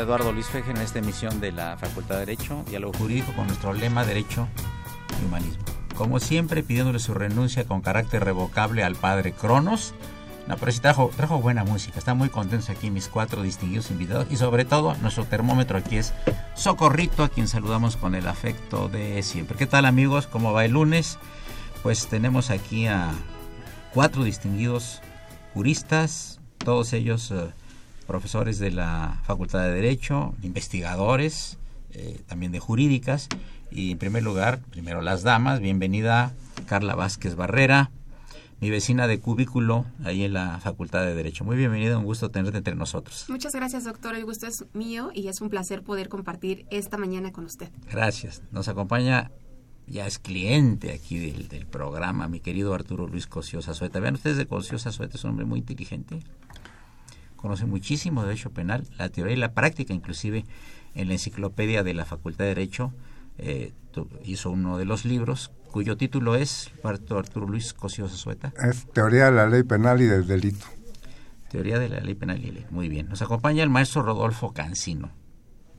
Eduardo Luis Feje en esta emisión de la Facultad de Derecho, Diálogo Jurídico con nuestro lema Derecho y Humanismo. Como siempre, pidiéndole su renuncia con carácter revocable al padre Cronos. No, pero sí trajo, trajo buena música. Están muy contentos aquí mis cuatro distinguidos invitados. Y sobre todo, nuestro termómetro aquí es Socorrito, a quien saludamos con el afecto de siempre. ¿Qué tal, amigos? ¿Cómo va el lunes? Pues tenemos aquí a cuatro distinguidos juristas, todos ellos. Eh, profesores de la Facultad de Derecho, investigadores, eh, también de jurídicas. Y en primer lugar, primero las damas, bienvenida Carla Vázquez Barrera, mi vecina de cubículo ahí en la Facultad de Derecho. Muy bienvenida, un gusto tenerte entre nosotros. Muchas gracias, doctor. El gusto es mío y es un placer poder compartir esta mañana con usted. Gracias. Nos acompaña, ya es cliente aquí del, del programa, mi querido Arturo Luis Cosio Sueta. Vean ustedes de Cosio Sueta, es un hombre muy inteligente conoce muchísimo de derecho penal, la teoría y la práctica, inclusive en la enciclopedia de la Facultad de Derecho eh, hizo uno de los libros cuyo título es Arturo Luis Cosío Sueta. Es Teoría de la Ley Penal y del Delito. Teoría de la Ley Penal y Ley. Muy bien. Nos acompaña el maestro Rodolfo Cancino,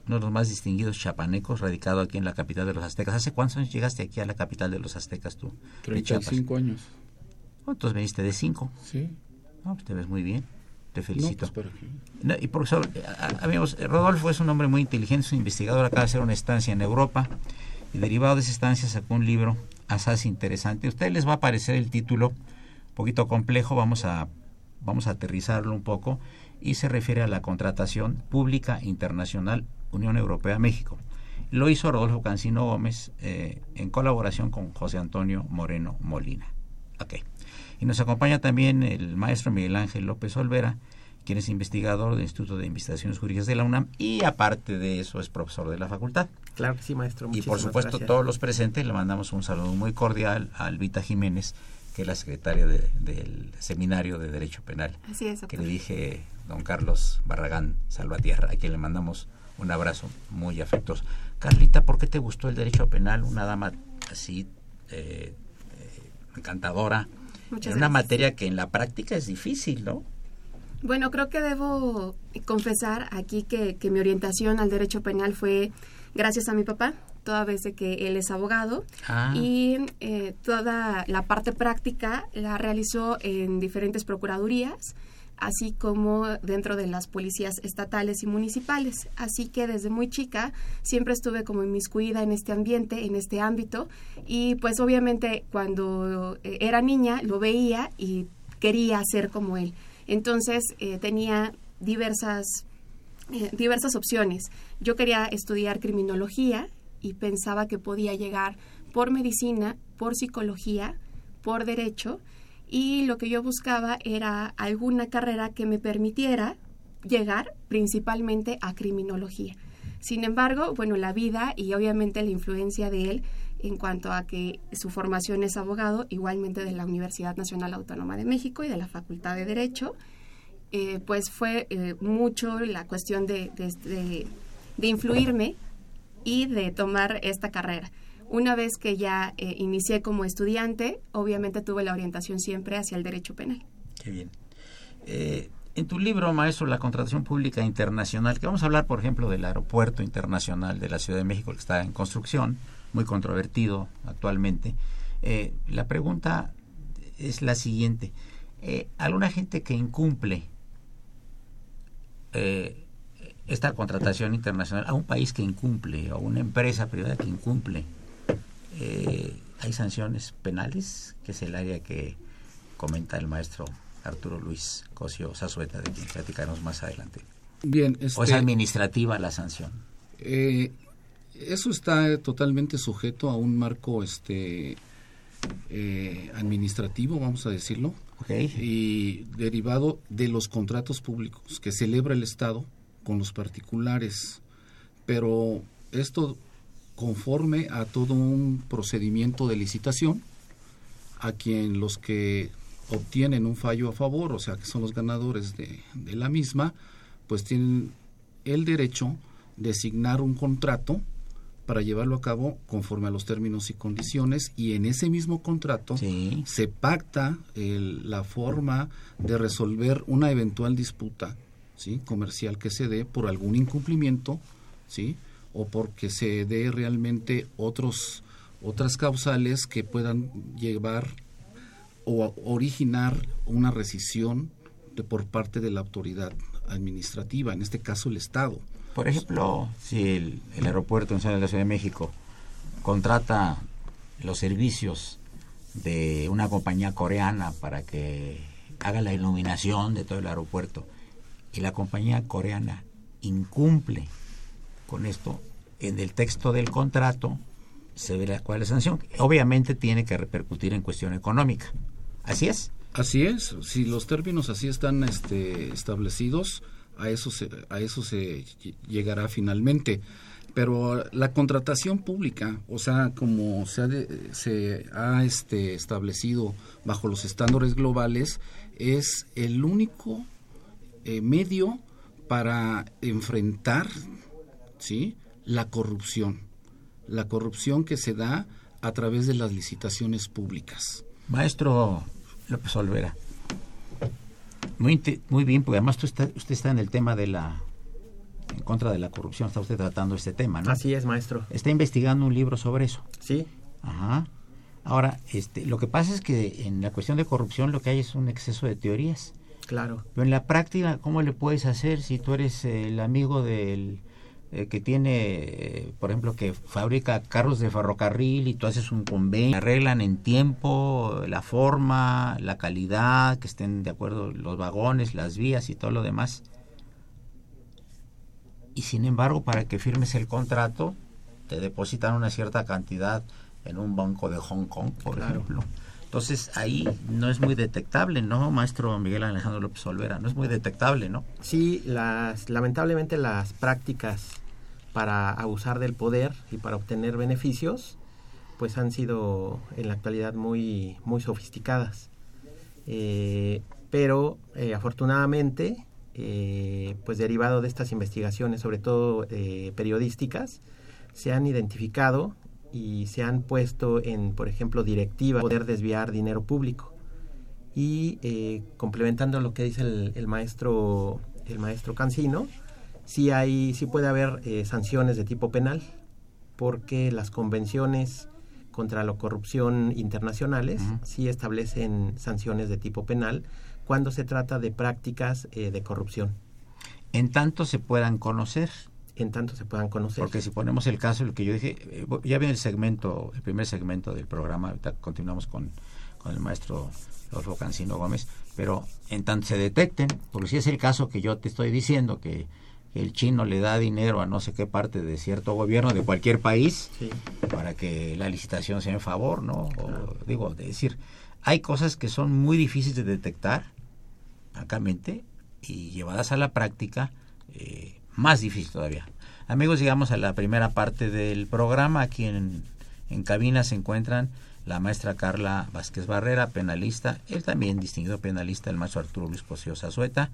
uno de los más distinguidos chapanecos, radicado aquí en la capital de los aztecas. ¿Hace cuántos años llegaste aquí a la capital de los aztecas tú? 35 años. Oh, entonces veniste de 5. Sí. No, pues te ves muy bien. Te felicito. No, pues, y por amigos, Rodolfo es un hombre muy inteligente, es un investigador, acaba de hacer una estancia en Europa y derivado de esa estancia sacó un libro asaz interesante. A ustedes les va a parecer el título un poquito complejo, vamos a, vamos a aterrizarlo un poco y se refiere a la contratación pública internacional Unión Europea-México. Lo hizo Rodolfo Cancino Gómez eh, en colaboración con José Antonio Moreno Molina. Okay. Y nos acompaña también el maestro Miguel Ángel López Olvera, quien es investigador del Instituto de Investigaciones Jurídicas de la UNAM y aparte de eso es profesor de la facultad. Claro que sí, maestro. Y por supuesto todos los presentes le mandamos un saludo muy cordial a Alvita Jiménez, que es la secretaria del Seminario de Derecho Penal. Así es, Que le dije don Carlos Barragán Salvatierra, a quien le mandamos un abrazo muy afectuoso. Carlita, ¿por qué te gustó el derecho penal? Una dama así eh, eh, encantadora, Muchas en una materia que en la práctica es difícil, ¿no? Bueno, creo que debo confesar aquí que, mi orientación al derecho penal fue gracias a mi papá, toda vez de que él es abogado Ah. y eh, toda la parte práctica la realizó en diferentes procuradurías así como dentro de las policías estatales y municipales. Así que desde muy chica siempre estuve como inmiscuida en este ambiente, en este ámbito, y pues obviamente cuando eh, era niña lo veía y quería ser como él. Entonces eh, tenía diversas, eh, diversas opciones. Yo quería estudiar criminología y pensaba que podía llegar por medicina, por psicología, por derecho, y lo que yo buscaba era alguna carrera que me permitiera llegar principalmente a criminología. Sin embargo, bueno, la vida y obviamente la influencia de él en cuanto a que su formación es abogado, igualmente de la Universidad Nacional Autónoma de México y de la Facultad de Derecho, eh, pues fue eh, mucho la cuestión de, de, de influirme y de tomar esta carrera. Una vez que ya eh, inicié como estudiante, obviamente tuve la orientación siempre hacia el derecho penal. Qué bien. Eh, en tu libro, maestro, La contratación pública internacional, que vamos a hablar, por ejemplo, del aeropuerto internacional de la Ciudad de México, que está en construcción, muy controvertido actualmente. Eh, la pregunta es la siguiente. ¿Alguna gente que incumple esta contratación internacional, a un país que incumple, o una empresa privada que incumple, ¿hay sanciones penales? Que es el área que comenta el maestro Arturo Luis Cosio Sazueta, de quien platicaremos más adelante. Bien, ¿O es este, administrativa la sanción? eh, eso está totalmente sujeto a un marco este eh, administrativo, vamos a decirlo, y derivado de los contratos públicos que celebra el Estado con los particulares. Pero esto conforme a todo un procedimiento de licitación, a quien los que obtienen un fallo a favor, o sea, que son los ganadores de, de la misma, pues tienen el derecho de asignar un contrato para llevarlo a cabo conforme a los términos y condiciones y en ese mismo contrato Sí. se pacta el- la forma de resolver una eventual disputa ¿sí? comercial que se dé por algún incumplimiento ¿sí? O porque se dé realmente otros otras causales que puedan llevar o originar una rescisión de, por parte de la autoridad administrativa, en este caso el Estado. Por ejemplo, si el, el aeropuerto nacional de la Ciudad de México contrata los servicios de una compañía coreana para que haga la iluminación de todo el aeropuerto y la compañía coreana incumple con esto, en el texto del contrato se verá cuál es la sanción. Obviamente tiene que repercutir en cuestión económica. ¿Así es? Así es, si los términos así están este, establecidos, a eso se, a eso se ll- llegará finalmente. Pero la contratación pública, o sea, como se ha, de- se ha este, establecido bajo los estándares globales, es el único eh, medio para enfrentar ¿sí? la corrupción, la corrupción que se da a través de las licitaciones públicas. Maestro López Olvera, muy, muy bien, porque además tú está- usted está en el tema de la, en contra de la corrupción, está usted tratando este tema, ¿no? Así es, maestro. Está investigando un libro sobre eso. Sí, Ajá. Ahora, este, lo que pasa es que en la cuestión de corrupción lo que hay es un exceso de teorías. claro. Pero en la práctica, ¿cómo le puedes hacer si tú eres el amigo del eh, que tiene, eh, por ejemplo, que fabrica carros de ferrocarril y tú haces un convenio, arreglan en tiempo la forma, la calidad, que estén de acuerdo los vagones, las vías y todo lo demás? Y sin embargo, para que firmes el contrato, te depositan una cierta cantidad en un banco de Hong Kong, por Claro. ejemplo. Entonces ahí no es muy detectable, ¿no, maestro Miguel Alejandro López Olvera? No es muy detectable, ¿no? Sí, las, lamentablemente las prácticas para abusar del poder y para obtener beneficios, pues han sido en la actualidad muy, muy sofisticadas. Eh, pero eh, afortunadamente, eh, pues derivado de estas investigaciones, sobre todo eh, periodísticas, se han identificado y se han puesto en, por ejemplo, directivas poder desviar dinero público. Y eh, complementando lo que dice el, el maestro el maestro Cancino, sí hay sí puede haber eh, sanciones de tipo penal porque las convenciones contra la corrupción internacionales sí establecen sanciones de tipo penal cuando se trata de prácticas eh, de corrupción. En tanto se puedan conocer, en tanto se puedan conocer porque si ponemos el caso, el que yo dije, eh, ya viene el segmento, el primer segmento del programa, ahorita continuamos con, con el maestro Rodolfo Cancino Gómez, pero en tanto se detecten, porque si es el caso que yo te estoy diciendo, que el chino le da dinero a no sé qué parte de cierto gobierno de cualquier país, Sí. para que la licitación sea en favor, ¿no? O, digo, de decir, hay cosas que son muy difíciles de detectar, francamente, y llevadas a la práctica, eh, más difícil todavía. Amigos, llegamos a la primera parte del programa. Aquí en, en cabina se encuentran la maestra Carla Vázquez Barrera, penalista, él también distinguido penalista, el maestro Arturo Luis Cosío Zazueta,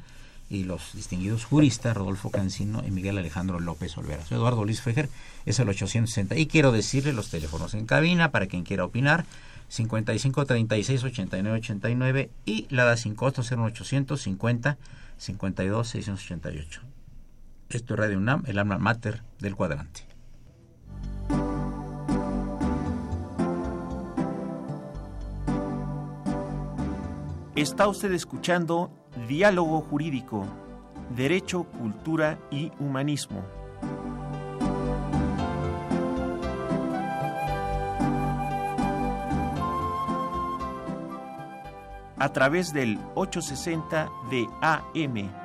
y los distinguidos juristas Rodolfo Cancino y Miguel Alejandro López Olvera. Eduardo Luis Fejer, es el 860. Y quiero decirle los teléfonos en cabina para quien quiera opinar. 55 36 89 89 y la da sin costo 0850 52 688. Esto es Radio UNAM, el alma mater del cuadrante. Está usted escuchando Diálogo Jurídico, Derecho, Cultura y Humanismo. A través del 860 de AM.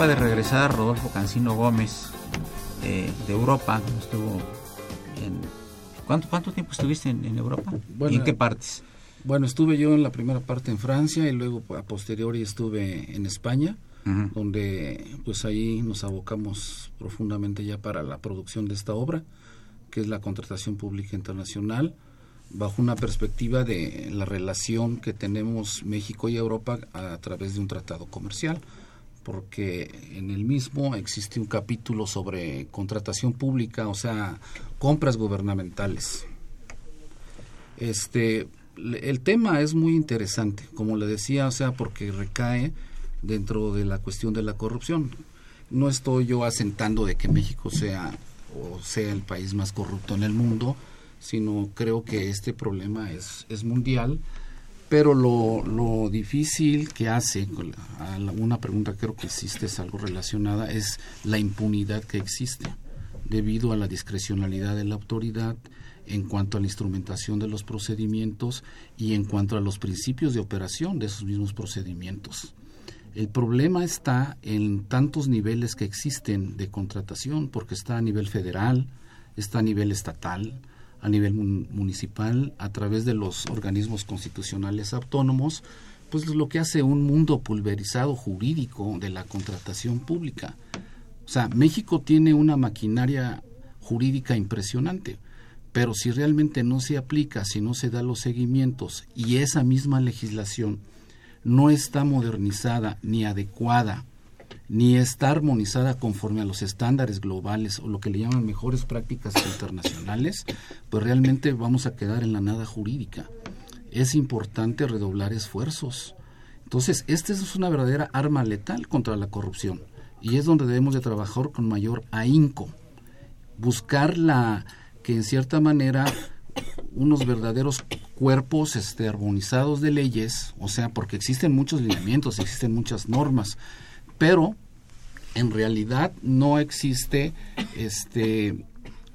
Acaba de regresar Rodolfo Cancino Gómez eh, de Europa. Estuvo en, ¿cuánto, ¿Cuánto tiempo estuviste en, Europa? ¿Y en qué partes? Bueno, estuve yo en la primera parte en Francia y luego a posteriori estuve en España, donde pues ahí nos abocamos profundamente ya para la producción de esta obra, que es la contratación pública internacional, bajo una perspectiva de la relación que tenemos México y Europa a través de un tratado comercial porque en el mismo existe un capítulo sobre contratación pública, o sea, compras gubernamentales. Este, el tema es muy interesante, como le decía, o sea, porque recae dentro de la cuestión de la corrupción. No estoy yo asentando de que México sea o sea el país más corrupto en el mundo, sino creo que este problema es, es mundial pero lo, lo difícil que hace, una pregunta creo que existe, es algo relacionada, es la impunidad que existe debido a la discrecionalidad de la autoridad en cuanto a la instrumentación de los procedimientos y en cuanto a los principios de operación de esos mismos procedimientos. El problema está en tantos niveles que existen de contratación, porque está a nivel federal, está a nivel estatal, a nivel municipal a través de los organismos constitucionales autónomos, pues lo que hace un mundo pulverizado jurídico de la contratación pública. O sea, México tiene una maquinaria jurídica impresionante, pero si realmente no se aplica, si no se da los seguimientos y esa misma legislación no está modernizada ni adecuada ni está armonizada conforme a los estándares globales o lo que le llaman mejores prácticas internacionales, pues realmente vamos a quedar en la nada jurídica. Es importante redoblar esfuerzos. Entonces, esta es una verdadera arma letal contra la corrupción y es donde debemos de trabajar con mayor ahínco. Buscar la que en cierta manera unos verdaderos cuerpos este, armonizados de leyes, o sea, porque existen muchos lineamientos, existen muchas normas, pero en realidad no existe este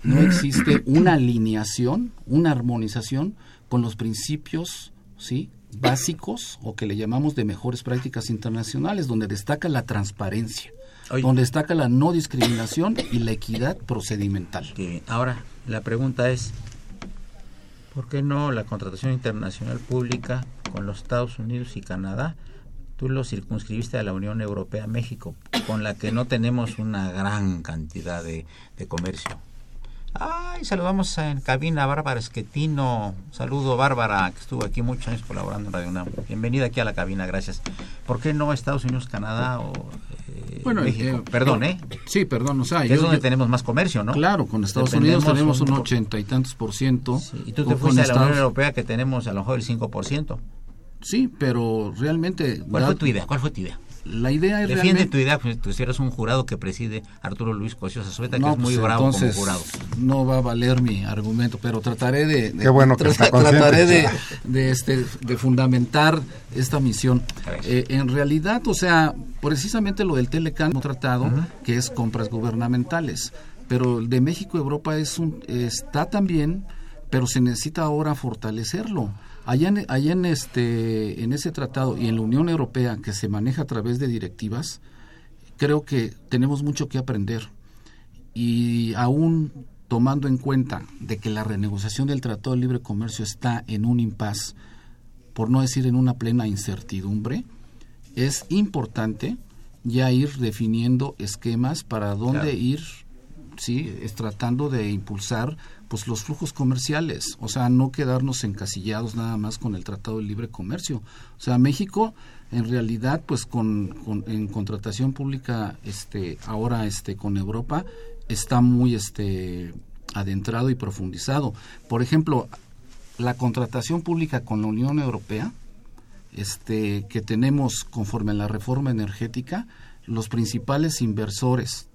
no existe una alineación, una armonización con los principios, ¿sí? básicos o que le llamamos de mejores prácticas internacionales, donde destaca la transparencia, donde destaca la no discriminación y la equidad procedimental. Ahora, la pregunta es, ¿Por qué no la contratación internacional pública con los Estados Unidos y Canadá? Tú lo circunscribiste a la Unión Europea, México, con la que no tenemos una gran cantidad de, de comercio. Ay, saludamos en cabina a Bárbara Esquetino. Saludo, Bárbara, que estuvo aquí muchos años colaborando en Radio UNAM. Bienvenida aquí a la cabina, gracias. ¿Por qué no Estados Unidos, Canadá o eh, Bueno, México? eh, Perdón, ¿eh? Sí, perdón, o sea, yo- es donde yo- tenemos más comercio, ¿no? Claro, con Estados Dependemos Unidos tenemos un ochenta y tantos por ciento. Y tú te fuiste a la Unión Europea que tenemos a lo mejor el 5%. Sí, pero realmente... ¿Cuál fue tu idea? ¿Cuál fue tu idea? La idea es Defiende realmente... tu idea, pues tú eres un jurado que preside Arturo Luis Cosío Zazueta, que No, es muy pues, bravo entonces, como jurado. No va a valer mi argumento, pero trataré de, de- Qué bueno que trataré de, de, este, de fundamentar esta misión. Eh, en realidad, o sea, precisamente lo del Telecan hemos tratado, que es compras gubernamentales, pero el de México Europa es un está también, pero se necesita ahora fortalecerlo. Allá en, allá en este en ese tratado y en la Unión Europea que se maneja a través de directivas, creo que tenemos mucho que aprender y aún tomando en cuenta de que la renegociación del Tratado de Libre Comercio está en un impas, por no decir en una plena incertidumbre, es importante ya ir definiendo esquemas para dónde Claro. ir, sí, es tratando de impulsar pues los flujos comerciales, o sea, no quedarnos encasillados nada más con el Tratado de Libre Comercio. O sea, México en realidad pues con, con- en contratación pública este ahora este con Europa está muy este adentrado y profundizado. Por ejemplo, la contratación pública con la Unión Europea este, que tenemos conforme a la reforma energética, los principales inversores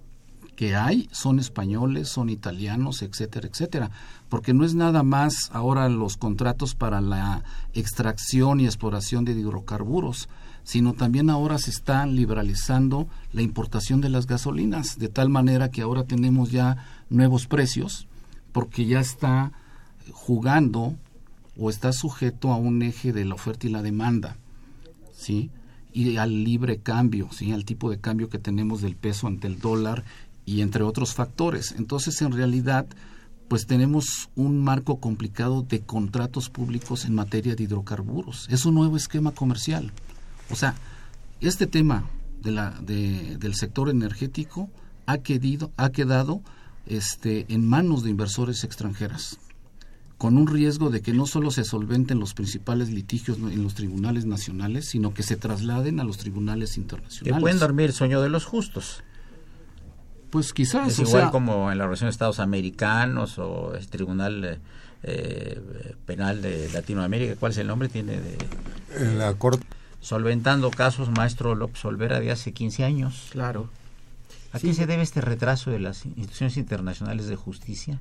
que hay son españoles, son italianos, etcétera, etcétera, porque no es nada más ahora los contratos para la extracción y exploración de hidrocarburos, sino también ahora se está liberalizando la importación de las gasolinas, de tal manera que ahora tenemos ya nuevos precios, porque ya está jugando o está sujeto a un eje de la oferta y la demanda, ¿sí? Y al libre cambio, ¿sí? Al tipo de cambio que tenemos del peso ante el dólar y entre otros factores. Entonces, en realidad, pues tenemos un marco complicado de contratos públicos en materia de hidrocarburos. Es un nuevo esquema comercial. O sea, este tema de la, de- del sector energético ha, ha quedado este, en manos de inversores extranjeras con un riesgo de que no solo se solventen los principales litigios en los tribunales nacionales, sino que se trasladen a los tribunales Que internacionales. pueden dormir el sueño de los justos. Pues quizás, Es o igual sea, como en la Organización de Estados Americanos o el Tribunal eh, eh, Penal de Latinoamérica. ¿Cuál es el nombre? Tiene de... En la corte Solventando casos, maestro López Olvera, de hace 15 años. Claro. ¿A Sí. qué se debe este retraso de las instituciones internacionales de justicia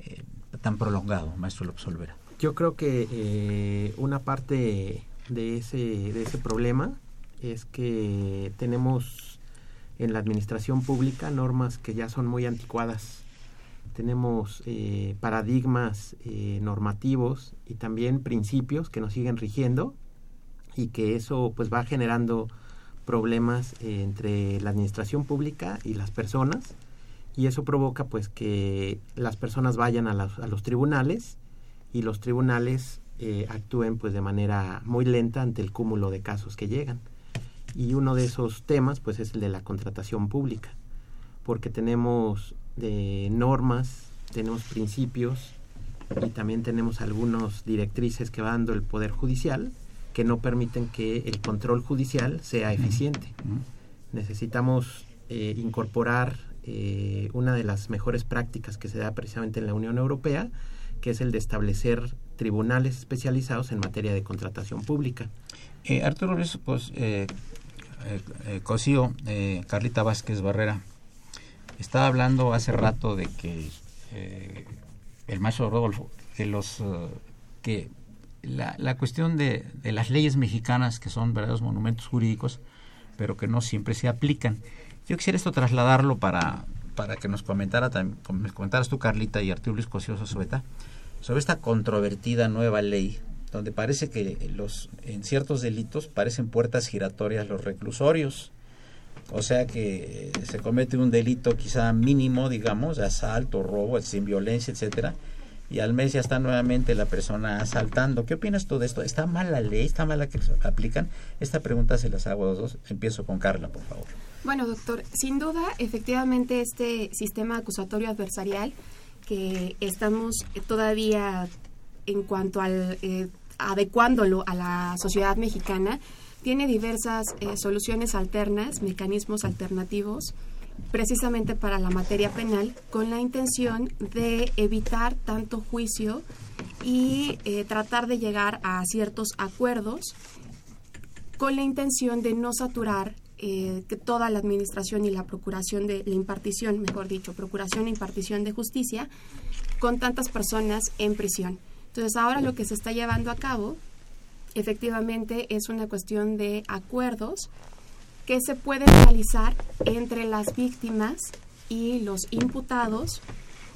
eh, tan prolongado, maestro López Olvera? Yo creo que eh, una parte de ese, de ese problema es que tenemos en la administración pública normas que ya son muy anticuadas. Tenemos eh, paradigmas eh, normativos y también principios que nos siguen rigiendo y que eso pues va generando problemas eh, entre la administración pública y las personas y eso provoca pues que las personas vayan a, a los tribunales y los tribunales actúen pues de manera muy lenta ante el cúmulo de casos que llegan y uno de esos temas pues es el de la contratación pública porque tenemos eh, normas tenemos principios y también tenemos algunas directrices que va dando el poder judicial que no permiten que el control judicial sea eficiente. Necesitamos eh, incorporar eh, una de las mejores prácticas que se da precisamente en la Unión Europea, que es el de establecer tribunales especializados en materia de contratación pública. Eh, Arturo Luis, pues, eh, eh, eh, Cosío, eh, Carlita Vázquez Barrera, estaba hablando hace rato de que eh, el maestro Rodolfo, de los que la, la cuestión de, de las leyes mexicanas, que son verdaderos monumentos jurídicos, pero que no siempre se aplican. Yo quisiera esto trasladarlo para, para que nos comentara comentaras tú, Carlita, y Arturo Luis Cosío Sosueta, sobre esta controvertida nueva ley, donde parece que los en ciertos delitos parecen puertas giratorias los reclusorios. O sea que se comete un delito quizá mínimo, digamos, de asalto, robo, sin violencia, etcétera, y al mes ya está nuevamente la persona asaltando. ¿Qué opinas tú de esto? ¿Está mal la ley? ¿Está mal la que aplican? Esta pregunta se las hago a los dos. Empiezo con Carla, por favor. Bueno, doctor, sin duda, efectivamente, este sistema acusatorio adversarial que estamos todavía en cuanto al eh, adecuándolo a la sociedad mexicana, tiene diversas eh, soluciones alternas, mecanismos alternativos, precisamente para la materia penal, con la intención de evitar tanto juicio y eh, tratar de llegar a ciertos acuerdos con la intención de no saturar eh, que toda la administración y la procuración de la impartición, mejor dicho, procuración e impartición de justicia, con tantas personas en prisión. Entonces ahora lo que se está llevando a cabo efectivamente es una cuestión de acuerdos que se pueden realizar entre las víctimas y los imputados,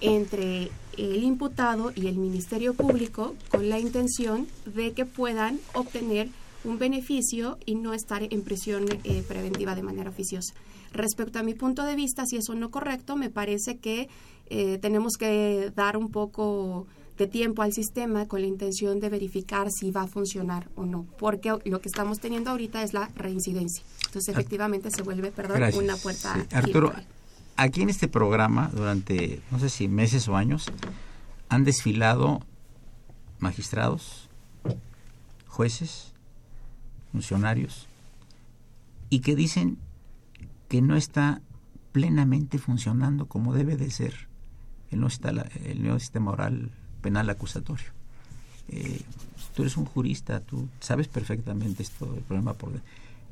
entre el imputado y el Ministerio Público, con la intención de que puedan obtener un beneficio y no estar en prisión eh, preventiva de manera oficiosa. Respecto a mi punto de vista, si eso no correcto, me parece que eh, tenemos que dar un poco de tiempo al sistema con la intención de verificar si va a funcionar o no, porque lo que estamos teniendo ahorita es la reincidencia. Entonces, efectivamente, se vuelve, perdón, una puerta. Arturo, aquí en este programa, durante, no sé si meses o años, han desfilado magistrados, jueces, funcionarios, y que dicen que no está plenamente funcionando como debe de ser el nuevo, el nuevo sistema oral penal acusatorio. Eh, tú eres un jurista, tú sabes perfectamente esto, el problema por...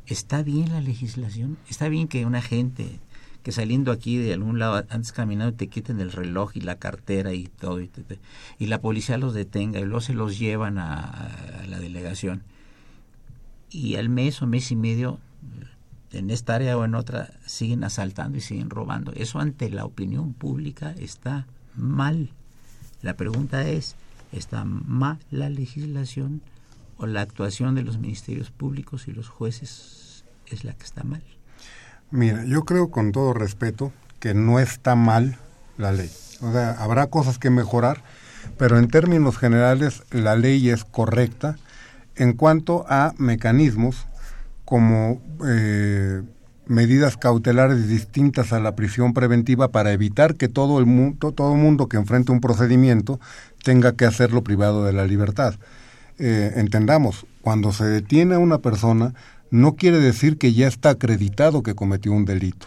¿Está bien la legislación? ¿Está bien que una gente que saliendo aquí de algún lado, antes caminando, te quiten el reloj y la cartera y todo, y, y la policía los detenga y luego se los llevan a, a, la delegación? Y al mes o mes y medio, en esta área o en otra, siguen asaltando y siguen robando. Eso ante la opinión pública está mal. La pregunta es, ¿está mal la legislación o la actuación de los ministerios públicos y los jueces es la que está mal? Mira, yo creo con todo respeto que no está mal la ley. O sea, habrá cosas que mejorar, pero en términos generales la ley es correcta en cuanto a mecanismos como eh, medidas cautelares distintas a la prisión preventiva para evitar que todo el mundo, todo mundo que enfrente un procedimiento tenga que hacerlo privado de la libertad. Eh, entendamos, cuando se detiene a una persona, no quiere decir que ya está acreditado que cometió un delito.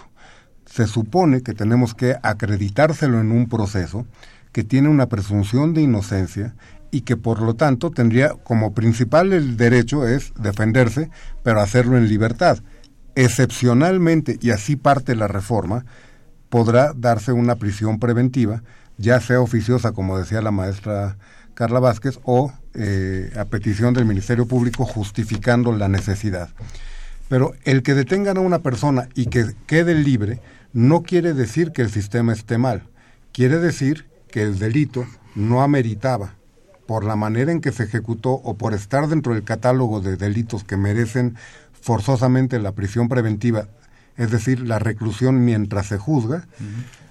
Se supone que tenemos que acreditárselo en un proceso que tiene una presunción de inocencia y que por lo tanto tendría como principal el derecho es defenderse, pero hacerlo en libertad excepcionalmente, y así parte la reforma, podrá darse una prisión preventiva, ya sea oficiosa, como decía la maestra Carla Vázquez, o eh, a petición del Ministerio Público justificando la necesidad. Pero el que detengan a una persona y que quede libre no quiere decir que el sistema esté mal, quiere decir que el delito no ameritaba por la manera en que se ejecutó o por estar dentro del catálogo de delitos que merecen forzosamente la prisión preventiva, es decir, la reclusión mientras se juzga,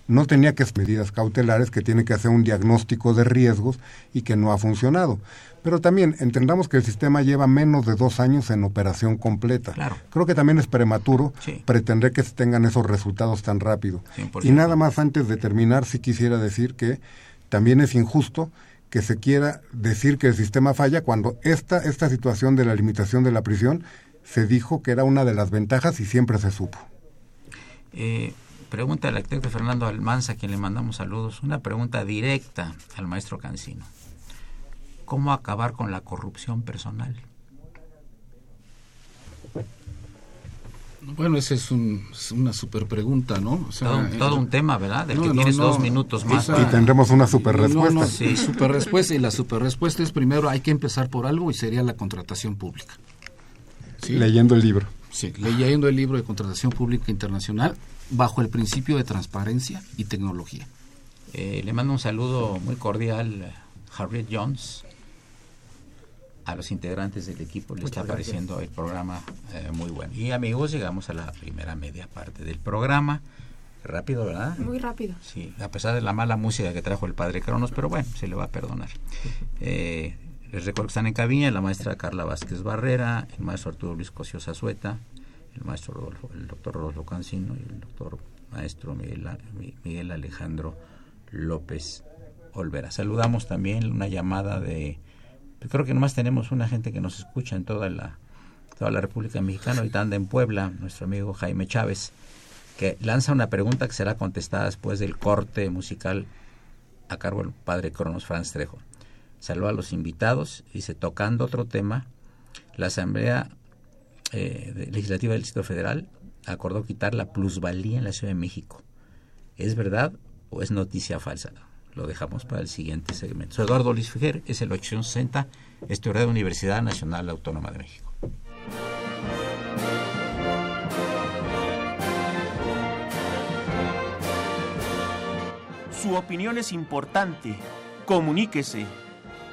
no tenía que ser medidas cautelares, que tiene que hacer un diagnóstico de riesgos y que no ha funcionado. Pero también entendamos que el sistema lleva menos de dos años en operación completa. Creo que también es prematuro pretender que se tengan esos resultados tan rápido. Y nada más antes de terminar, sí quisiera decir que también es injusto que se quiera decir que el sistema falla cuando esta, esta situación de la limitación de la prisión se dijo que era una de las ventajas y siempre se supo. Eh, pregunta al arquitecto Fernando Almanza, a quien le mandamos saludos, una pregunta directa al maestro Cancino. ¿Cómo acabar con la corrupción personal? Bueno, esa es, una super pregunta, ¿no? todo, un tema, ¿verdad? Del que tienes dos minutos más. Y tendremos una super respuesta. sí, super respuesta. Y la super respuesta es primero hay que empezar por algo y sería la contratación pública. Leyendo el libro. Sí, leyendo el libro de contratación pública internacional bajo el principio de transparencia y tecnología. Eh, le mando un saludo muy cordial a Harriet Jones, a los integrantes del equipo. Le está apareciendo el programa eh, muy bueno. Y amigos, llegamos a la primera media parte del programa. Rápido, ¿verdad? Muy rápido. Sí, a pesar de la mala música que trajo el padre Cronos, pero bueno, se le va a perdonar. Eh, les recuerdo que están en cabina la maestra Carla Vázquez Barrera, el maestro Arturo Luis Cosio Zazueta, el maestro Rodolfo, el doctor Rodolfo Cancino y el doctor maestro Miguel, Miguel Alejandro López Olvera. Saludamos también una llamada de, creo que nomás tenemos una gente que nos escucha en toda la, toda la República Mexicana, ahorita anda en Puebla, nuestro amigo Jaime Chávez, que lanza una pregunta que será contestada después del corte musical a cargo del padre Cronos Franz Trejo. Saluda a los invitados, dice, tocando otro tema, la Asamblea eh, Legislativa del Distrito Federal acordó quitar la plusvalía en la Ciudad de México. ¿Es verdad o es noticia falsa? Lo dejamos para el siguiente segmento. Soy Eduardo Luis Fijer, es el 860, estudiante de la Universidad Nacional Autónoma de México. Su opinión es importante. Comuníquese.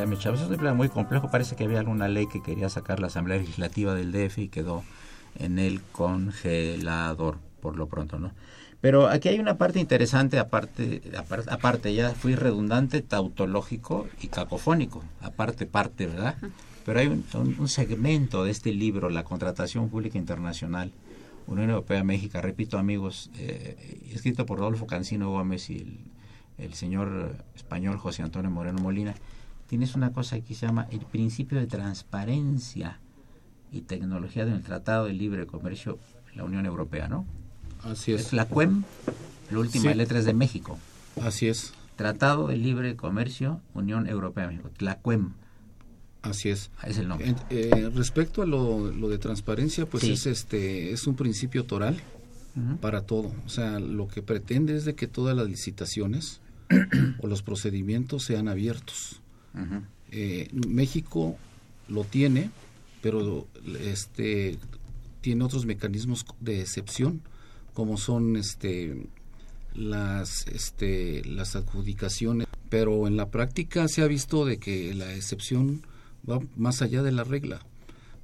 Jaime Chávez. Es un tema muy complejo. Parece que había alguna ley que quería sacar la Asamblea Legislativa del DF y quedó en el congelador, por lo pronto, ¿no? Pero aquí hay una parte interesante, aparte, aparte, ya fui redundante, tautológico y cacofónico, aparte, parte, ¿verdad? Pero hay un, segmento de este libro, La Contratación Pública Internacional, Unión Europea, México, repito amigos, eh, escrito por Rodolfo Cancino Gómez y el, el señor español José Antonio Moreno Molina, tienes una cosa que se llama el principio de transparencia y tecnología del Tratado de Libre Comercio de la Unión Europea, ¿no? Así es. Es la CUEM, la última letra es de México. Así es. Tratado de Libre Comercio, Unión Europea México, la CUEM. Así es. Es el nombre. Eh, respecto a lo, de transparencia, pues es este es un principio toral para todo. O sea, lo que pretende es de que todas las licitaciones o los procedimientos sean abiertos. Eh, México lo tiene, pero este tiene otros mecanismos de excepción, como son este las este las adjudicaciones, pero en la práctica se ha visto de que la excepción va más allá de la regla.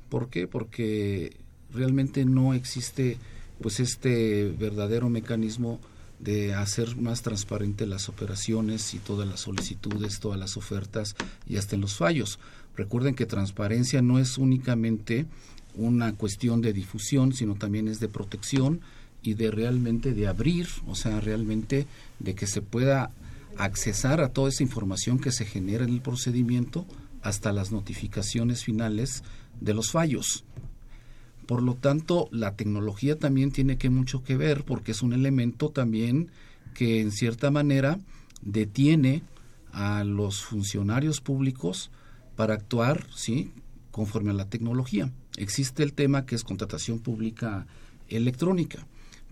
¿Por qué? Porque realmente no existe pues este verdadero mecanismo de hacer más transparente las operaciones y todas las solicitudes, todas las ofertas y hasta en los fallos. Recuerden que transparencia no es únicamente una cuestión de difusión, sino también es de protección y de realmente de abrir, o sea, realmente de que se pueda accesar a toda esa información que se genera en el procedimiento hasta las notificaciones finales de los fallos. Por lo tanto, la tecnología también tiene que mucho que ver porque es un elemento también que en cierta manera detiene a los funcionarios públicos para actuar, ¿sí? conforme a la tecnología. Existe el tema que es contratación pública electrónica,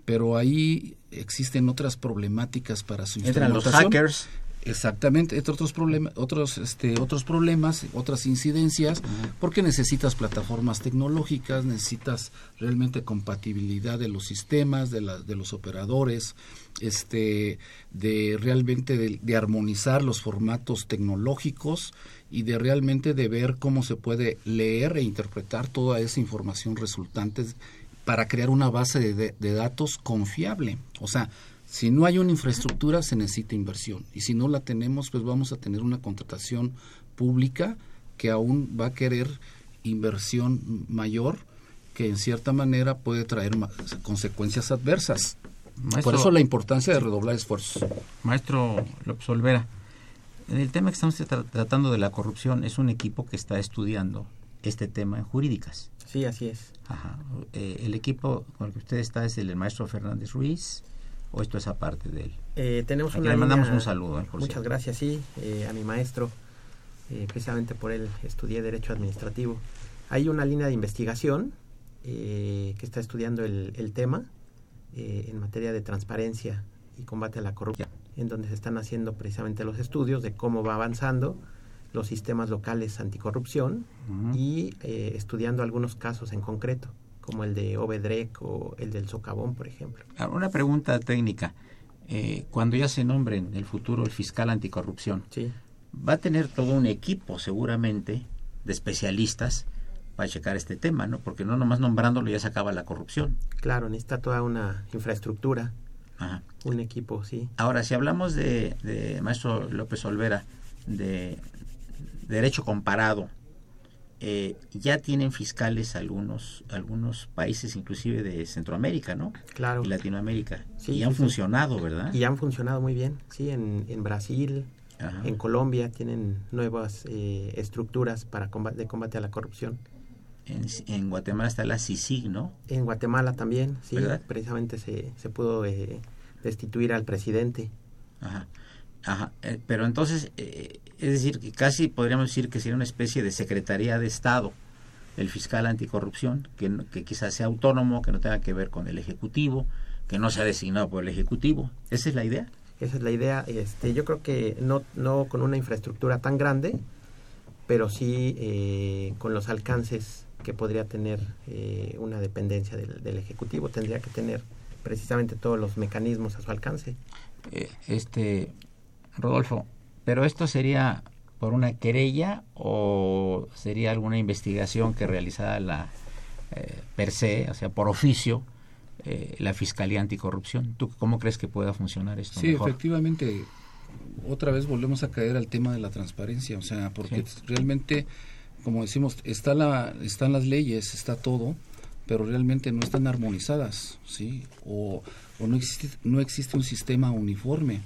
pero ahí existen otras problemáticas para su Entran los hackers. Exactamente, otros problemas, otros, este, otros problemas, otras incidencias, porque necesitas plataformas tecnológicas, necesitas realmente compatibilidad de los sistemas, de, la, de los operadores, este, de realmente de, armonizar los formatos tecnológicos y de realmente de ver cómo se puede leer e interpretar toda esa información resultante para crear una base de, de datos confiable. O sea, si no hay una infraestructura, se necesita inversión. Y si no la tenemos, pues vamos a tener una contratación pública que aún va a querer inversión mayor, que en cierta manera puede traer consecuencias adversas. Por eso la importancia de redoblar esfuerzos. Maestro López Olvera, en el tema que estamos tratando de la corrupción, es un equipo que está estudiando este tema en jurídicas. Sí, así es. Ajá. Eh, el equipo con el que usted está es el maestro Fernández Ruiz, o esto es aparte de él? Eh, tenemos una le mandamos un saludo. Eh, muchas gracias, sí, eh, a mi maestro. precisamente por él estudié Derecho Administrativo. Hay una línea de investigación que está estudiando el, tema en materia de transparencia y combate a la corrupción, en donde se están haciendo precisamente los estudios de cómo va avanzando los sistemas locales anticorrupción y estudiando algunos casos en concreto como el de Obedrec o el del Socavón, por ejemplo. Ah, una pregunta técnica. Eh, cuando ya se nombre en el futuro el fiscal anticorrupción, va a tener todo un equipo seguramente de especialistas para checar este tema, ¿no? Porque no nomás nombrándolo ya se acaba la corrupción. Claro, necesita toda una infraestructura, un equipo, sí. Ahora, si hablamos de, de maestro López Olvera, de derecho comparado, eh, ya tienen fiscales algunos algunos países inclusive de Centroamérica, ¿no? Claro. Y Latinoamérica. y han funcionado, ¿verdad? Y han funcionado muy bien, sí, en, en Brasil, en Colombia tienen nuevas eh, estructuras para combate, de combate a la corrupción. En, Guatemala está la CICIG, ¿no? En Guatemala también, sí, precisamente se, se pudo eh, destituir al presidente. Ajá. Ajá. pero entonces, es decir, que casi podríamos decir que sería una especie de Secretaría de Estado, el fiscal anticorrupción, que, que quizás sea autónomo, que no tenga que ver con el Ejecutivo, que no sea designado por el Ejecutivo. ¿Esa es la idea? Esa es la idea. Este, yo creo que no, no con una infraestructura tan grande, pero sí eh, con los alcances que podría tener eh, una dependencia del, del, Ejecutivo. Tendría que tener precisamente todos los mecanismos a su alcance. Eh, este, Rodolfo, pero esto sería por una querella o sería alguna investigación que realizara la eh, per se, o sea, por oficio, eh, la Fiscalía Anticorrupción. ¿Tú cómo crees que pueda funcionar esto? Sí, efectivamente, otra vez volvemos a caer al tema de la transparencia, o sea, porque realmente, como decimos, está la, están las leyes, está todo, pero realmente no están armonizadas, ¿sí? O, o no, existe, no existe un sistema uniforme.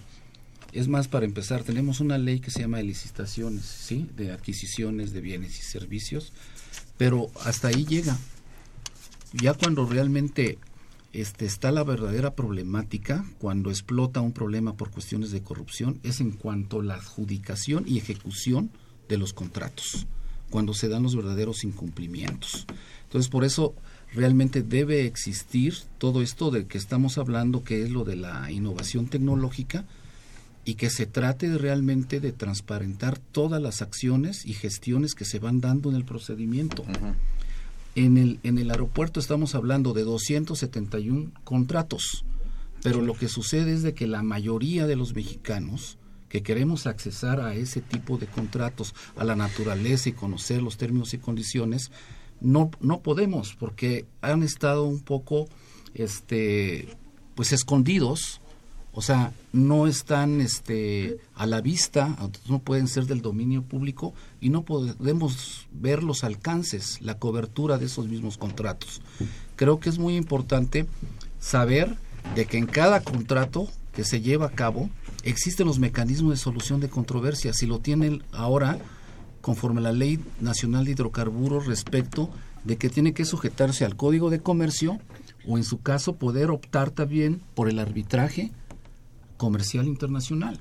Es más, para empezar, tenemos una ley que se llama de licitaciones, ¿sí? De adquisiciones de bienes y servicios, pero hasta ahí llega. Ya cuando realmente este, está la verdadera problemática, cuando explota un problema por cuestiones de corrupción, es en cuanto a la adjudicación y ejecución de los contratos, cuando se dan los verdaderos incumplimientos. Entonces, por eso realmente debe existir todo esto de que estamos hablando, que es lo de la innovación tecnológica, y que se trate realmente de transparentar todas las acciones y gestiones que se van dando en el procedimiento. en, el, en el aeropuerto estamos hablando de 271 contratos, pero lo que sucede es de que la mayoría de los mexicanos que queremos accesar a ese tipo de contratos, a la naturaleza y conocer los términos y condiciones, no, no podemos porque han estado un poco este pues escondidos o sea, no están este, a la vista, no pueden ser del dominio público y no podemos ver los alcances, la cobertura de esos mismos contratos. Creo que es muy importante saber de que en cada contrato que se lleva a cabo existen los mecanismos de solución de controversias y lo tienen ahora conforme a la Ley Nacional de Hidrocarburos respecto de que tiene que sujetarse al Código de Comercio o en su caso poder optar también por el arbitraje comercial internacional.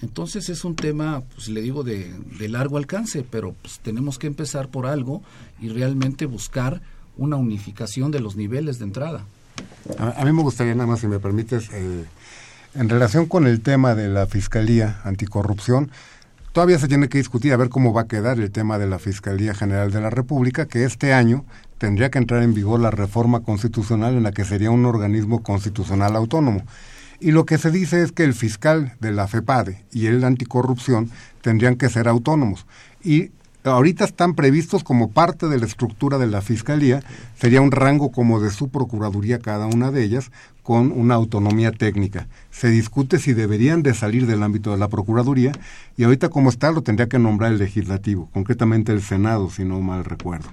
Entonces es un tema, pues le digo, de, largo alcance, pero pues, tenemos que empezar por algo y realmente buscar una unificación de los niveles de entrada. A, mí me gustaría nada más, si me permites, eh, En relación con el tema de la Fiscalía Anticorrupción, todavía se tiene que discutir a ver cómo va a quedar el tema de la Fiscalía General de la República, que este año tendría que entrar en vigor la reforma constitucional en la que sería un organismo constitucional autónomo. Y lo que se dice es que el fiscal de la FEPADE y el anticorrupción tendrían que ser autónomos. Y ahorita están previstos como parte de la estructura de la Fiscalía, sería un rango como de su Procuraduría cada una de ellas, con una autonomía técnica. Se discute si deberían de salir del ámbito de la Procuraduría y ahorita como está lo tendría que nombrar el legislativo, concretamente el Senado, si no mal recuerdo.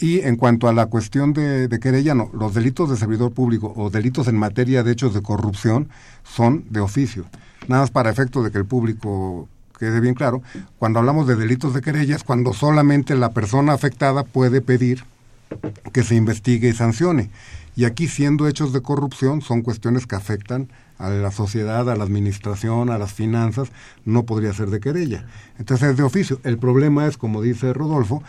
Y en cuanto a la cuestión de, de querellano, los delitos de servidor público o delitos en materia de hechos de corrupción son de oficio. Nada más para efecto de que el público quede bien claro, cuando hablamos de delitos de querellas, cuando solamente la persona afectada puede pedir que se investigue y sancione. Y aquí, siendo hechos de corrupción, son cuestiones que afectan a la sociedad, a la administración, a las finanzas, no podría ser de querella. Entonces es de oficio. El problema es, como dice Rodolfo,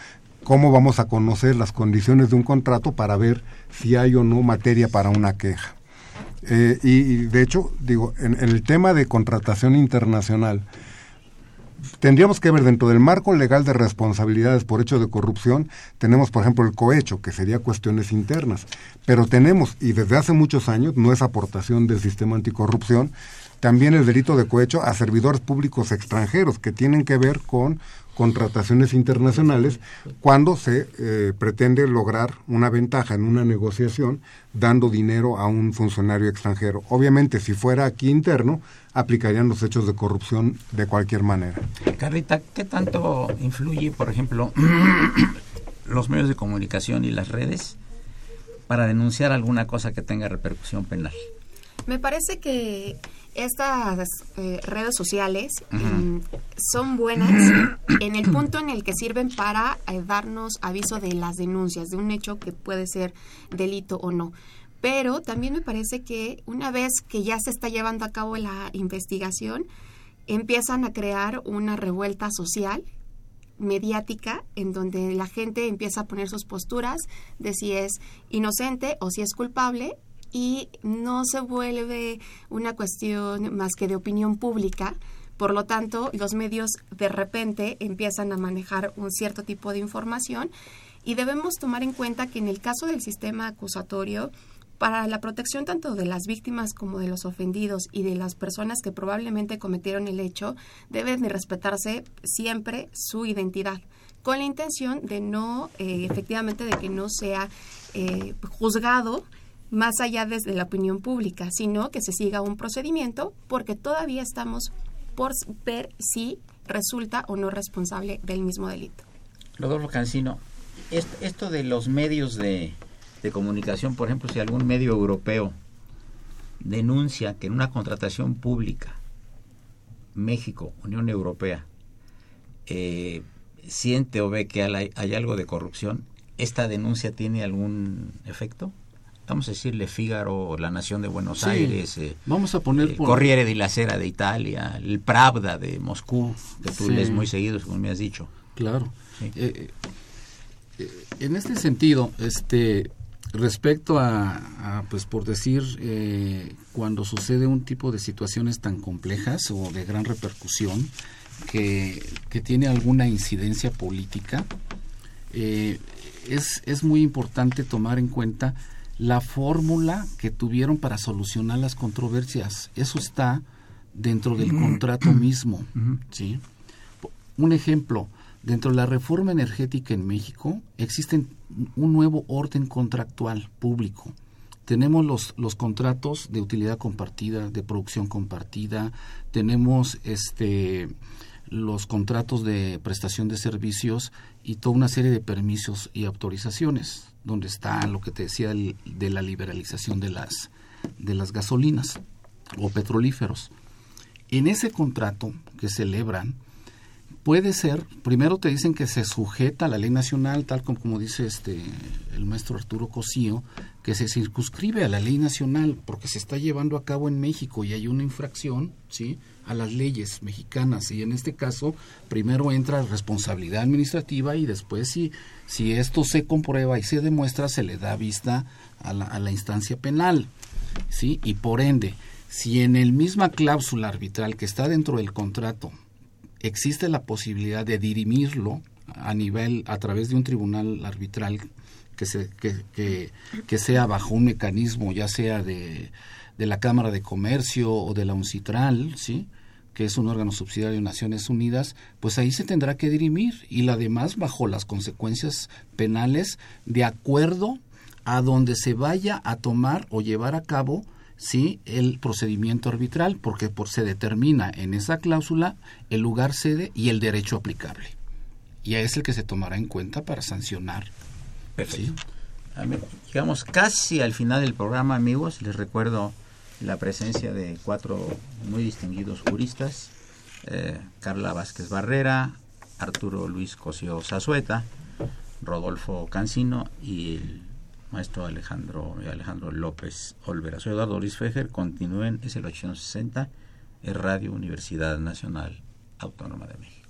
cómo vamos a conocer las condiciones de un contrato para ver si hay o no materia para una queja. Eh, y, de hecho, digo, en, en, el tema de contratación internacional, tendríamos que ver dentro del marco legal de responsabilidades por hecho de corrupción, tenemos, por ejemplo, el cohecho, que sería cuestiones internas, pero tenemos, y desde hace muchos años, no es aportación del sistema anticorrupción, también el delito de cohecho a servidores públicos extranjeros, que tienen que ver con contrataciones internacionales cuando se eh, pretende lograr una ventaja en una negociación dando dinero a un funcionario extranjero. Obviamente, si fuera aquí interno, aplicarían los hechos de corrupción de cualquier manera. Carlita, ¿qué tanto influye, por ejemplo, los medios de comunicación y las redes para denunciar alguna cosa que tenga repercusión penal? Me parece que estas eh, redes sociales eh, son buenas en el punto en el que sirven para eh, darnos aviso de las denuncias, de un hecho que puede ser delito o no. Pero también me parece que una vez que ya se está llevando a cabo la investigación, empiezan a crear una revuelta social mediática en donde la gente empieza a poner sus posturas de si es inocente o si es culpable y no se vuelve una cuestión más que de opinión pública. Por lo tanto, los medios de repente empiezan a manejar un cierto tipo de información y debemos tomar en cuenta que en el caso del sistema acusatorio, para la protección tanto de las víctimas como de los ofendidos y de las personas que probablemente cometieron el hecho, deben de respetarse siempre su identidad con la intención de no, eh, efectivamente, de que no sea eh, juzgado más allá desde la opinión pública, sino que se siga un procedimiento porque todavía estamos por ver si resulta o no responsable del mismo delito. Rodolfo Cancino, esto de los medios de, comunicación, por ejemplo, si algún medio europeo denuncia que en una contratación pública, México, Unión Europea, eh, siente o ve que hay, algo de corrupción, ¿esta denuncia tiene algún efecto? Vamos a decirle Fígaro, La Nación de Buenos sí, Aires, eh, vamos a poner el Corriere di la Sera de Italia, el Pravda de Moscú, que tú sí. lees muy seguido, como me has dicho. Claro. Sí. Eh, eh, en este sentido, este respecto a, a pues por decir, eh, cuando sucede un tipo de situaciones tan complejas o de gran repercusión, que, que tiene alguna incidencia política, es, es muy importante tomar en cuenta la fórmula que tuvieron para solucionar las controversias. Eso está dentro del contrato mismo. ¿sí? Un ejemplo, dentro de la reforma energética en México existe un nuevo orden contractual público. Tenemos los, los contratos de utilidad compartida, de producción compartida, tenemos este los contratos de prestación de servicios y toda una serie de permisos y autorizaciones donde está lo que te decía de la liberalización de las, de las gasolinas o petrolíferos. En ese contrato que celebran, puede ser, primero te dicen que se sujeta a la ley nacional, tal como, como dice este el maestro Arturo Cosío, que se circunscribe a la ley nacional porque se está llevando a cabo en México y hay una infracción, ¿sí? a las leyes mexicanas y en este caso primero entra responsabilidad administrativa y después si, si esto se comprueba y se demuestra se le da vista a la, a la instancia penal, ¿sí? Y por ende, Si en el misma cláusula arbitral que está dentro del contrato existe la posibilidad de dirimirlo a nivel, a través de un tribunal arbitral que, se, que, que, sea bajo un mecanismo, ya sea de, de, la Cámara de Comercio o de la UNCITRAL, ¿sí? que es un órgano subsidiario de Naciones Unidas, pues ahí se tendrá que dirimir y la demás bajo las consecuencias penales de acuerdo a donde se vaya a tomar o llevar a cabo sí el procedimiento arbitral porque por, se determina en esa cláusula el lugar sede y el derecho aplicable y es el que se tomará en cuenta para sancionar Llegamos casi al final del programa, amigos. Les recuerdo la presencia de cuatro muy distinguidos juristas. Eh, Carla Vázquez Barrera, Arturo Luis Cosio Zazueta, Rodolfo Cancino y el maestro Alejandro, Alejandro López Olvera. Soy Eduardo Luis Fejer, continúen, es el 860, es Radio Universidad Nacional Autónoma de México.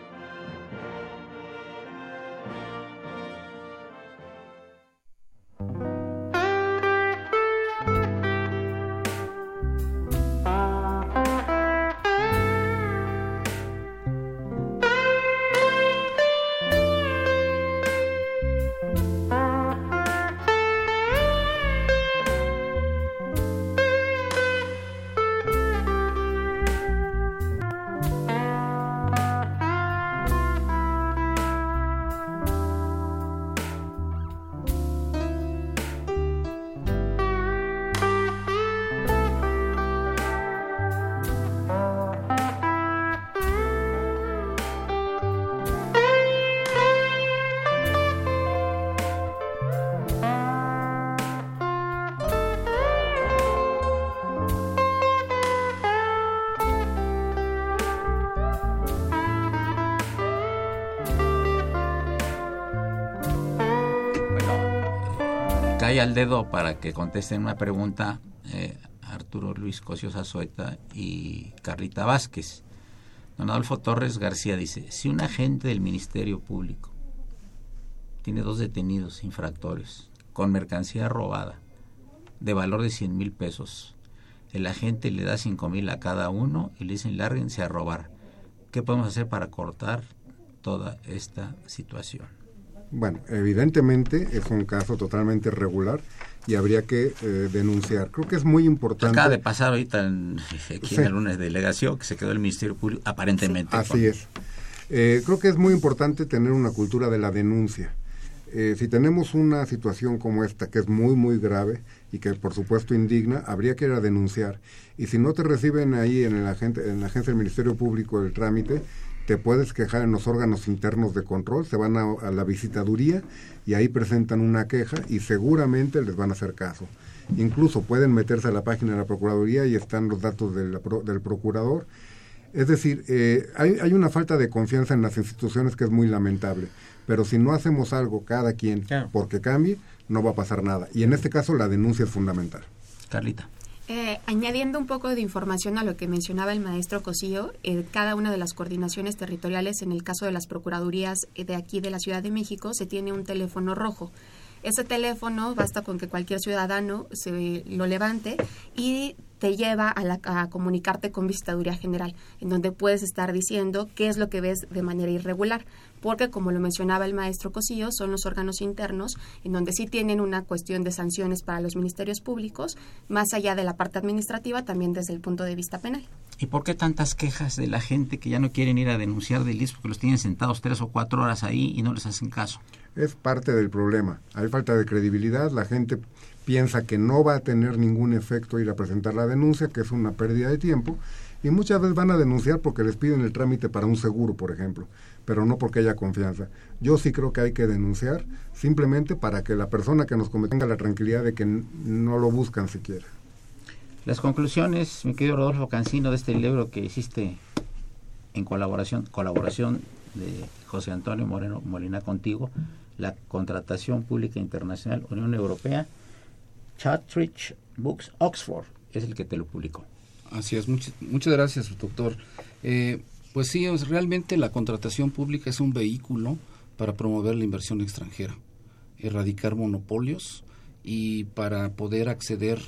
Al dedo para que contesten una pregunta eh, Arturo Luis Cosio Zazueta y Carlita Vázquez. Don Adolfo Torres García dice, si un agente del Ministerio Público tiene dos detenidos infractores con mercancía robada de valor de 100 mil pesos, el agente le da 5 mil a cada uno y le dicen lárguense a robar. ¿Qué podemos hacer para cortar toda esta situación? Bueno, evidentemente es un caso totalmente regular y habría que eh, denunciar. Creo que es muy importante. Acaba de pasar ahorita en, aquí en el lunes delegación que se quedó el Ministerio Público aparentemente. así es. Eh, creo que es muy importante tener una cultura de la denuncia. Eh, si tenemos una situación como esta, que es muy, muy grave y que por supuesto indigna, habría que ir a denunciar. Y si no te reciben ahí en, el agente, en la agencia del Ministerio Público el trámite, te puedes quejar en los órganos internos de control, se van a, la visitaduría y ahí presentan una queja y seguramente les van a hacer caso. Incluso pueden meterse a la página de la Procuraduría y están los datos del, del procurador. Es decir, eh, hay, hay, una falta de confianza en las instituciones que es muy lamentable, pero si no hacemos algo cada quien porque cambie, no va a pasar nada. Y en este caso la denuncia es fundamental. Carlita. Eh, añadiendo un poco de información a lo que mencionaba el maestro Cosío, eh, cada una de las coordinaciones territoriales, en el caso de las procuradurías eh, de aquí de la Ciudad de México, se tiene un teléfono rojo. Ese teléfono basta con que cualquier ciudadano se lo levante y te lleva a, a, comunicarte con Visitaduría General, en donde puedes estar diciendo qué es lo que ves de manera irregular porque como lo mencionaba el maestro Cosillo, son los órganos internos en donde sí tienen una cuestión de sanciones para los ministerios públicos, más allá de la parte administrativa, también desde el punto de vista penal. ¿Y por qué tantas quejas de la gente que ya no quieren ir a denunciar del porque los tienen sentados tres o cuatro horas ahí y no les hacen caso? Es parte del problema. Hay falta de credibilidad, la gente piensa que no va a tener ningún efecto ir a presentar la denuncia, que es una pérdida de tiempo, y muchas veces van a denunciar porque les piden el trámite para un seguro, por ejemplo pero no porque haya confianza. Yo sí creo que hay que denunciar simplemente para que la persona que nos comete tenga la tranquilidad de que no lo buscan siquiera. Las conclusiones, mi querido Rodolfo Cancino, de este libro que hiciste en colaboración, colaboración de José Antonio Moreno Molina contigo, la contratación pública internacional Unión Europea, Chatrich Books Oxford, es el que te lo publicó. Así es, muchas, muchas gracias, doctor. Eh, pues sí, realmente la contratación pública es un vehículo para promover la inversión extranjera, erradicar monopolios y para poder acceder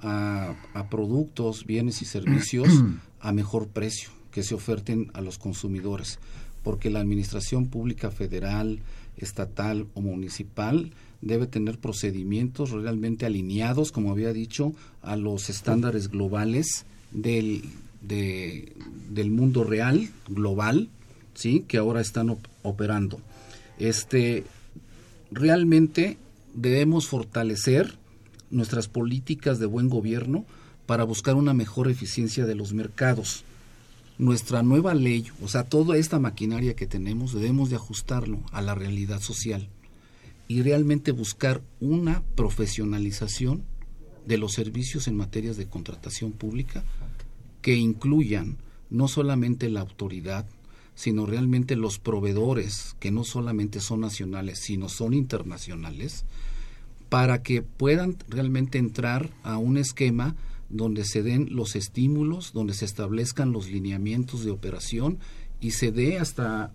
a, a productos, bienes y servicios a mejor precio que se oferten a los consumidores, porque la administración pública federal, estatal o municipal debe tener procedimientos realmente alineados, como había dicho, a los estándares globales del, del mundo real, global, ¿sí? que ahora están operando. Este, realmente debemos fortalecer nuestras políticas de buen gobierno para buscar una mejor eficiencia de los mercados. Nuestra nueva ley, o sea, toda esta maquinaria que tenemos, debemos de ajustarlo a la realidad social y realmente buscar una profesionalización de los servicios en materias de contratación pública que incluyan no solamente la autoridad, sino realmente los proveedores, que no solamente son nacionales, sino son internacionales, para que puedan realmente entrar a un esquema donde se den los estímulos, donde se establezcan los lineamientos de operación y se dé hasta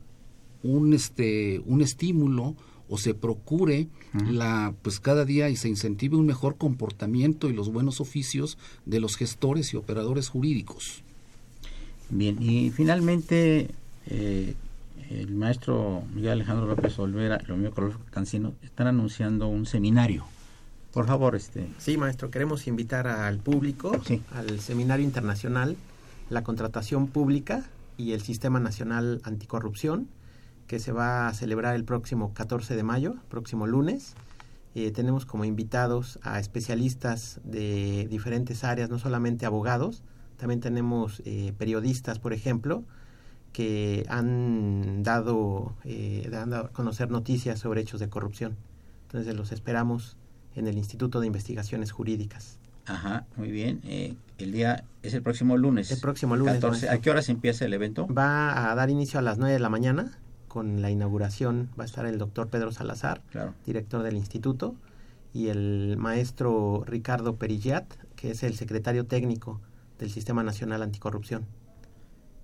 un este un estímulo o se procure la pues cada día y se incentive un mejor comportamiento y los buenos oficios de los gestores y operadores jurídicos. Bien, y finalmente eh, el maestro Miguel Alejandro López Olvera y mío Carlos Cancino están anunciando un seminario. Por favor, este. Sí, maestro, queremos invitar al público al seminario internacional La contratación pública y el Sistema Nacional Anticorrupción que se va a celebrar el próximo 14 de mayo, próximo lunes. Eh, tenemos como invitados a especialistas de diferentes áreas, no solamente abogados, también tenemos eh, periodistas, por ejemplo, que han dado, eh, dado a conocer noticias sobre hechos de corrupción. Entonces los esperamos en el Instituto de Investigaciones Jurídicas. Ajá, muy bien. Eh, el día es el próximo lunes. El próximo lunes. 14. ¿A qué hora se empieza el evento? Va a dar inicio a las 9 de la mañana con la inauguración va a estar el doctor Pedro Salazar, director del instituto, y el maestro Ricardo Perillat, que es el secretario técnico del Sistema Nacional Anticorrupción.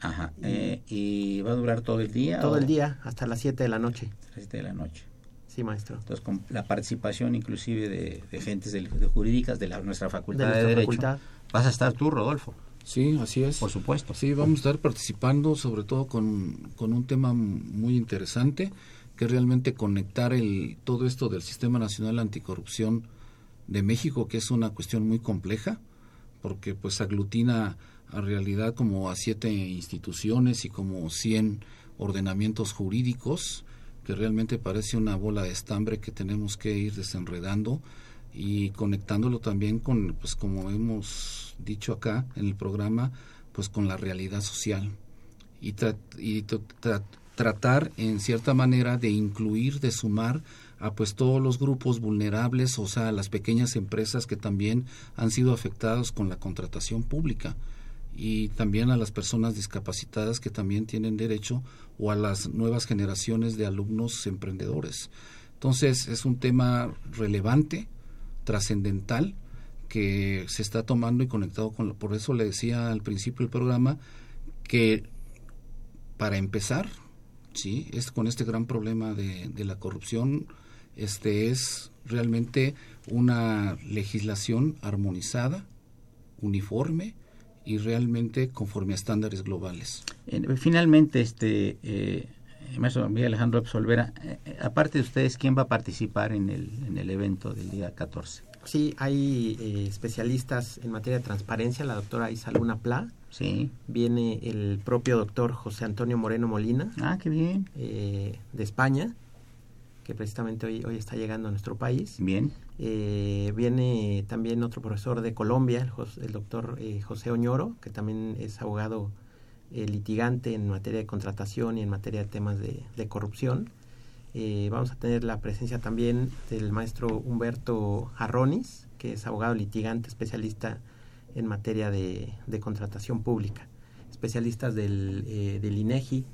Ajá. Eh, ¿Y va a durar todo el día? Todo el día, hasta las 7 de la noche. Las 7 de la noche. Sí, maestro. Entonces, con la participación inclusive de, de gentes de, jurídicas de la, nuestra facultad de, Derecho, vas a estar tú, Rodolfo. Sí, así es. Por supuesto. Sí, vamos a estar participando sobre todo con, un tema muy interesante, que es realmente conectar el, todo esto del Sistema Nacional Anticorrupción de México, que es una cuestión muy compleja, porque pues aglutina a realidad como a siete instituciones y como 100 ordenamientos jurídicos, que realmente parece una bola de estambre que tenemos que ir desenredando y conectándolo también con, pues como hemos dicho acá en el programa, pues con la realidad social y, tratar en cierta manera de incluir, de sumar a pues todos los grupos vulnerables, o sea, las pequeñas empresas que también han sido afectadas con la contratación pública y también a las personas discapacitadas que también tienen derecho o a las nuevas generaciones de alumnos emprendedores. Entonces es un tema relevante, trascendental que se está tomando y conectado con por eso le decía al principio del programa que para empezar sí es con este gran problema de, la corrupción este es realmente una legislación armonizada uniforme y realmente conforme a estándares globales. Finalmente este eh, maestro Miguel Alejandro Absolvera, eh, eh, aparte de ustedes, ¿quién va a participar en el, en el evento del día 14? Sí, hay eh, especialistas en materia de transparencia, la doctora Isaluna Pla. Sí. Viene el propio doctor José Antonio Moreno Molina. Ah, qué bien. de España, que precisamente hoy, hoy está llegando a nuestro país. Bien. viene también otro profesor de Colombia, el, el doctor José Oñoro, que también es abogado eh, litigante en materia de contratación y en materia de temas de, corrupción. Eh, vamos a tener la presencia también del maestro Humberto Arronis, que es abogado litigante especialista en materia de, contratación pública. Especialistas del, eh, del INEGI,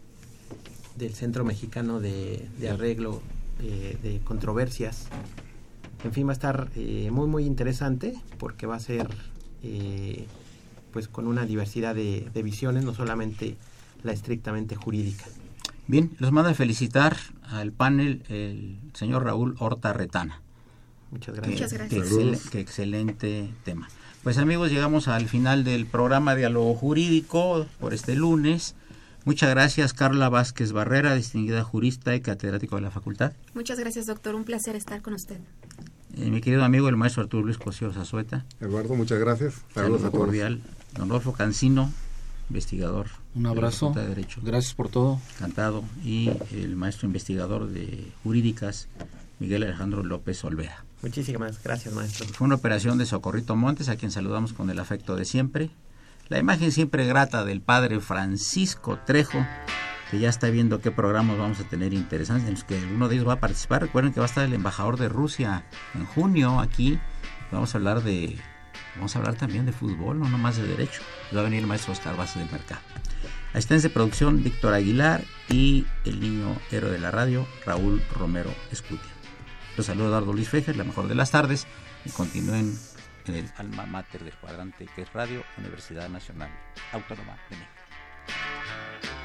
del Centro Mexicano de, Arreglo eh, de Controversias. En fin, va a estar muy, muy interesante porque va a ser pues con una diversidad de, de visiones, no solamente la estrictamente jurídica. Bien, los manda a felicitar al panel el señor Raúl Horta Retana. Muchas gracias. Qué, excelente tema. Pues amigos, llegamos al final del programa Diálogo Jurídico por este lunes. Muchas gracias, Carla Vázquez Barrera, distinguida jurista y catedrático de la facultad. Muchas gracias, doctor. Un placer estar con usted. Eh, mi querido amigo, el maestro Arturo Luis Cosío Zazueta. Eduardo, muchas gracias. Saludos a cordial. Don Rodolfo Cancino, investigador. Un abrazo. De, Derecho. Gracias por todo. Encantado. Y el maestro investigador de jurídicas, Miguel Alejandro López Olvera. Muchísimas gracias, maestro. Fue una operación de Socorrito Montes, a quien saludamos con el afecto de siempre. La imagen siempre grata del padre Francisco Trejo, ya está viendo qué programas vamos a tener interesantes, en los que uno de ellos va a participar. Recuerden que va a estar el embajador de Rusia en junio aquí. Vamos a hablar de Vamos a hablar también de fútbol, no nomás de derecho. Va a venir el maestro Oscar del Mercado. Asistencia de producción, Víctor Aguilar y el niño héroe de la radio, Raúl Romero Escutia. Los saludo Eduardo Luis Fejer, la mejor de las tardes, y continúen en el alma mater del cuadrante que es Radio Universidad Nacional Autónoma de México.